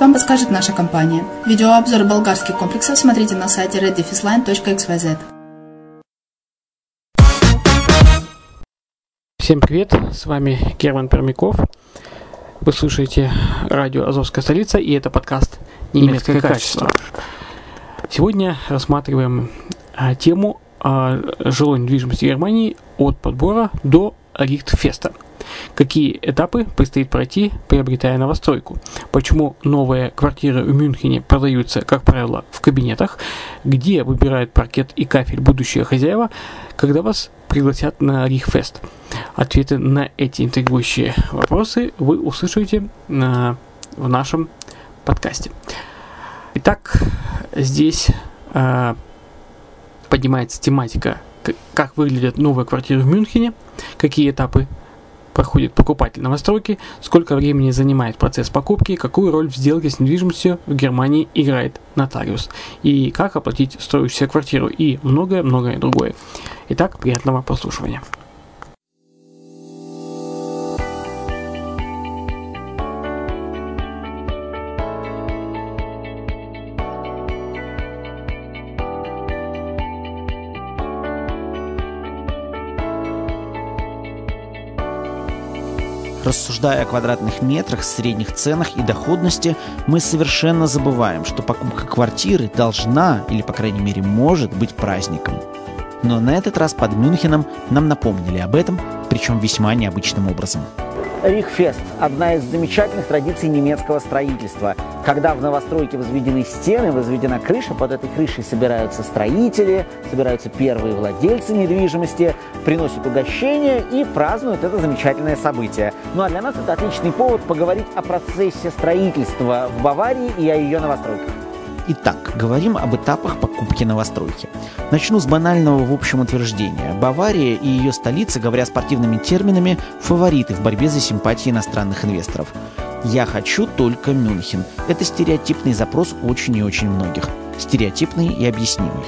вам подскажет наша компания. Видеообзор болгарских комплексов смотрите на сайте reddefisline.xyz. Всем привет, с вами Герман Пермяков. Вы слушаете радио «Азовская столица» и это подкаст «Немецкое качество». Сегодня рассматриваем а, тему а, жилой недвижимости Германии от подбора до Рихтфеста. Какие этапы предстоит пройти, приобретая новостройку? Почему новые квартиры в Мюнхене продаются, как правило, в кабинетах? Где выбирают паркет и кафель будущие хозяева, когда вас пригласят на Рихфест? Ответы на эти интригующие вопросы вы услышите на, в нашем подкасте. Итак, здесь э, поднимается тематика, как выглядят новые квартиры в Мюнхене, какие этапы проходит покупатель новостройки, сколько времени занимает процесс покупки, какую роль в сделке с недвижимостью в Германии играет нотариус, и как оплатить строящуюся квартиру, и многое-многое другое. Итак, приятного прослушивания. Рассуждая о квадратных метрах, средних ценах и доходности, мы совершенно забываем, что покупка квартиры должна, или по крайней мере может быть праздником. Но на этот раз под Мюнхеном нам напомнили об этом, причем весьма необычным образом. Рихфест – одна из замечательных традиций немецкого строительства. Когда в новостройке возведены стены, возведена крыша, под этой крышей собираются строители, собираются первые владельцы недвижимости, приносят угощения и празднуют это замечательное событие. Ну а для нас это отличный повод поговорить о процессе строительства в Баварии и о ее новостройках. Итак, говорим об этапах покупки новостройки. Начну с банального в общем утверждения. Бавария и ее столица, говоря спортивными терминами, фавориты в борьбе за симпатии иностранных инвесторов. «Я хочу только Мюнхен». Это стереотипный запрос очень и очень многих. Стереотипный и объяснимый.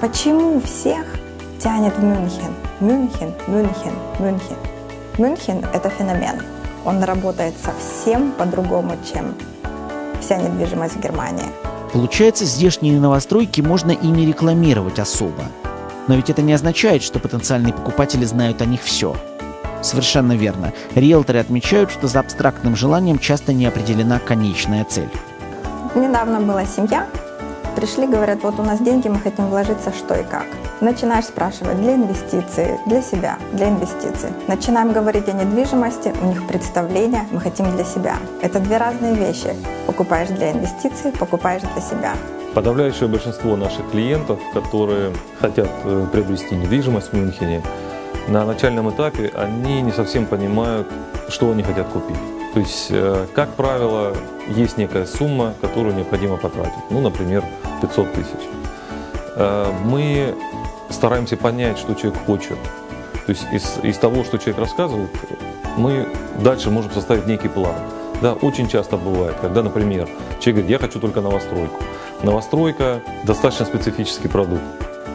Почему всех тянет в Мюнхен? Мюнхен, Мюнхен, Мюнхен. Мюнхен – это феномен – он работает совсем по-другому, чем вся недвижимость в Германии. Получается, здешние новостройки можно и не рекламировать особо. Но ведь это не означает, что потенциальные покупатели знают о них все. Совершенно верно. Риэлторы отмечают, что за абстрактным желанием часто не определена конечная цель. Недавно была семья, пришли, говорят, вот у нас деньги, мы хотим вложиться что и как. Начинаешь спрашивать для инвестиций, для себя, для инвестиций. Начинаем говорить о недвижимости, у них представление, мы хотим для себя. Это две разные вещи. Покупаешь для инвестиций, покупаешь для себя. Подавляющее большинство наших клиентов, которые хотят э, приобрести недвижимость в Мюнхене, на начальном этапе они не совсем понимают, что они хотят купить. То есть, э, как правило, есть некая сумма, которую необходимо потратить. Ну, например, 500 тысяч. Э, мы стараемся понять, что человек хочет. То есть из, из того, что человек рассказывает, мы дальше можем составить некий план. Да, очень часто бывает, когда, например, человек говорит, я хочу только новостройку. Новостройка – достаточно специфический продукт.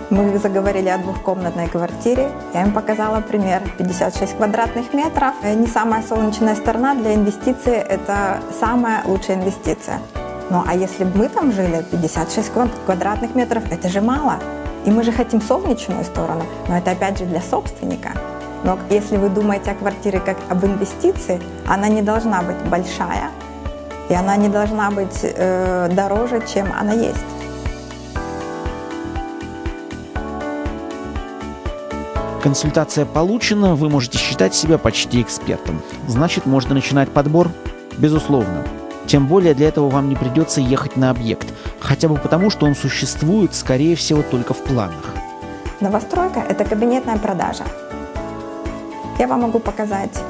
Мы заговорили о двухкомнатной квартире. Я им показала пример. 56 квадратных метров. Не самая солнечная сторона для инвестиций – это самая лучшая инвестиция. Ну а если бы мы там жили, 56 квадратных метров – это же мало. И мы же хотим солнечную сторону, но это опять же для собственника. Но если вы думаете о квартире как об инвестиции, она не должна быть большая, и она не должна быть э, дороже, чем она есть. Консультация получена, вы можете считать себя почти экспертом. Значит, можно начинать подбор? Безусловно. Тем более для этого вам не придется ехать на объект, хотя бы потому, что он существует, скорее всего, только в планах. Новостройка – это кабинетная продажа. Я вам могу показать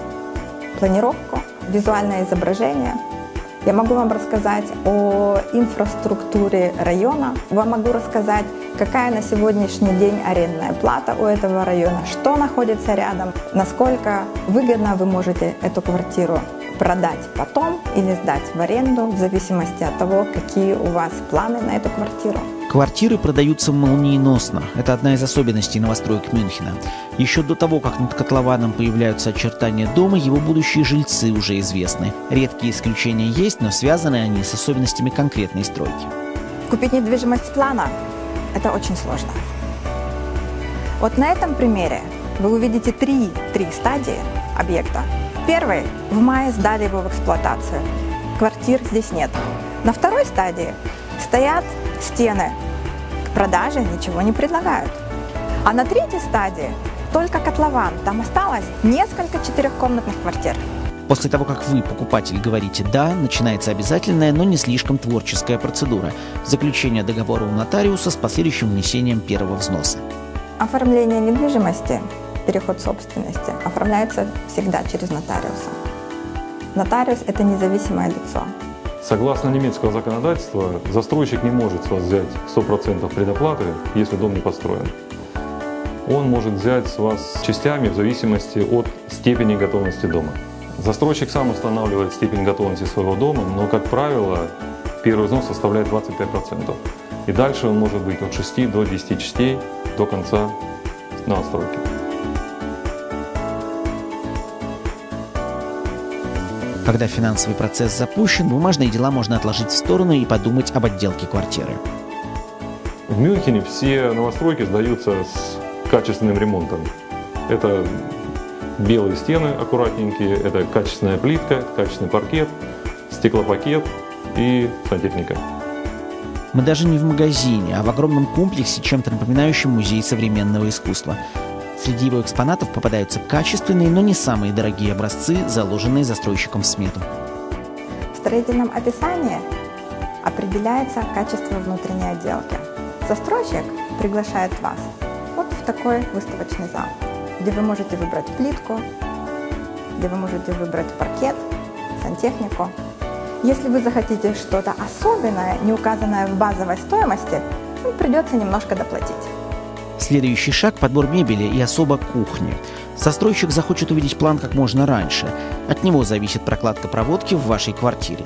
планировку, визуальное изображение. Я могу вам рассказать о инфраструктуре района. Вам могу рассказать, какая на сегодняшний день арендная плата у этого района, что находится рядом, насколько выгодно вы можете эту квартиру продать потом или сдать в аренду, в зависимости от того, какие у вас планы на эту квартиру. Квартиры продаются молниеносно. Это одна из особенностей новостроек Мюнхена. Еще до того, как над котлованом появляются очертания дома, его будущие жильцы уже известны. Редкие исключения есть, но связаны они с особенностями конкретной стройки. Купить недвижимость с плана – это очень сложно. Вот на этом примере вы увидите три, три стадии объекта, Первый – в мае сдали его в эксплуатацию. Квартир здесь нет. На второй стадии стоят стены. Продаже ничего не предлагают. А на третьей стадии только котлован. Там осталось несколько четырехкомнатных квартир. После того, как вы, покупатель, говорите «да», начинается обязательная, но не слишком творческая процедура – заключение договора у нотариуса с последующим внесением первого взноса. Оформление недвижимости, переход собственности оформляется всегда через нотариуса. Нотариус – это независимое лицо. Согласно немецкого законодательства, застройщик не может с вас взять 100% предоплаты, если дом не построен. Он может взять с вас частями в зависимости от степени готовности дома. Застройщик сам устанавливает степень готовности своего дома, но, как правило, первый взнос составляет 25%. И дальше он может быть от 6 до 10 частей до конца новостройки. Когда финансовый процесс запущен, бумажные дела можно отложить в сторону и подумать об отделке квартиры. В Мюнхене все новостройки сдаются с качественным ремонтом. Это белые стены аккуратненькие, это качественная плитка, качественный паркет, стеклопакет и сантехника. Мы даже не в магазине, а в огромном комплексе, чем-то напоминающем музей современного искусства. Среди его экспонатов попадаются качественные, но не самые дорогие образцы, заложенные застройщиком в смету. В строительном описании определяется качество внутренней отделки. Застройщик приглашает вас вот в такой выставочный зал где вы можете выбрать плитку, где вы можете выбрать паркет, сантехнику. Если вы захотите что-то особенное, не указанное в базовой стоимости, ну, придется немножко доплатить. Следующий шаг – подбор мебели и особо кухни. Застройщик захочет увидеть план как можно раньше. От него зависит прокладка проводки в вашей квартире.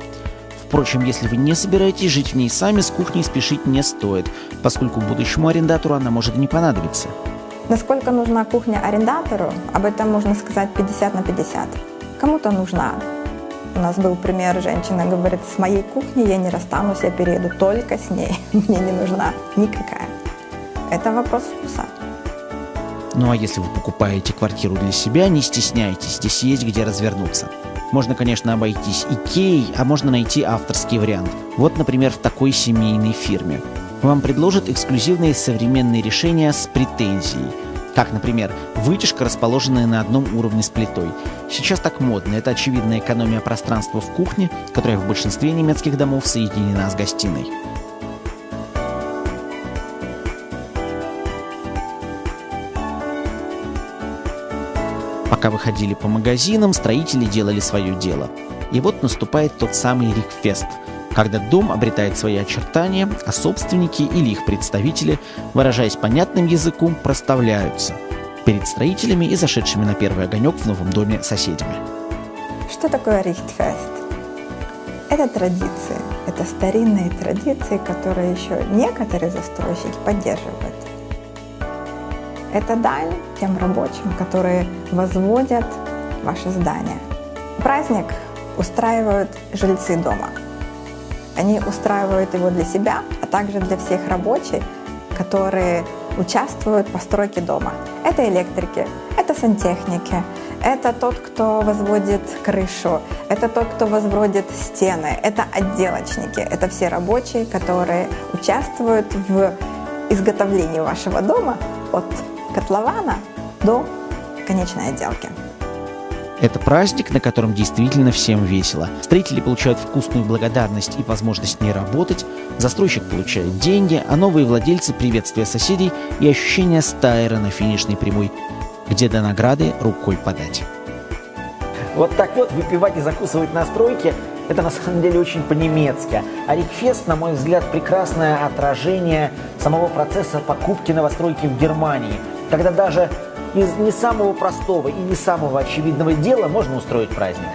Впрочем, если вы не собираетесь жить в ней сами, с кухней спешить не стоит, поскольку будущему арендатору она может не понадобиться. Насколько нужна кухня арендатору, об этом можно сказать 50 на 50. Кому-то нужна. У нас был пример, женщина говорит, с моей кухней я не расстанусь, я перееду только с ней, мне не нужна никакая. Это вопрос вкуса. Ну а если вы покупаете квартиру для себя, не стесняйтесь, здесь есть где развернуться. Можно, конечно, обойтись Икеей, а можно найти авторский вариант. Вот, например, в такой семейной фирме вам предложат эксклюзивные современные решения с претензией. Как, например, вытяжка, расположенная на одном уровне с плитой. Сейчас так модно. Это очевидная экономия пространства в кухне, которая в большинстве немецких домов соединена с гостиной. Пока вы ходили по магазинам, строители делали свое дело. И вот наступает тот самый Рикфест – когда дом обретает свои очертания, а собственники или их представители, выражаясь понятным языком, проставляются перед строителями и зашедшими на первый огонек в новом доме соседями. Что такое Рихтфест? Это традиции, это старинные традиции, которые еще некоторые застройщики поддерживают. Это дань тем рабочим, которые возводят ваше здание. Праздник устраивают жильцы дома – они устраивают его для себя, а также для всех рабочих, которые участвуют в постройке дома. Это электрики, это сантехники, это тот, кто возводит крышу, это тот, кто возводит стены, это отделочники, это все рабочие, которые участвуют в изготовлении вашего дома от котлована до конечной отделки. Это праздник, на котором действительно всем весело. Строители получают вкусную благодарность и возможность не работать, застройщик получает деньги, а новые владельцы приветствия соседей и ощущение стайера на финишной прямой, где до награды рукой подать. Вот так вот выпивать и закусывать на стройке – это на самом деле очень по-немецки. А Рикфест, на мой взгляд, прекрасное отражение самого процесса покупки новостройки в Германии, когда даже из не самого простого и не самого очевидного дела можно устроить праздник.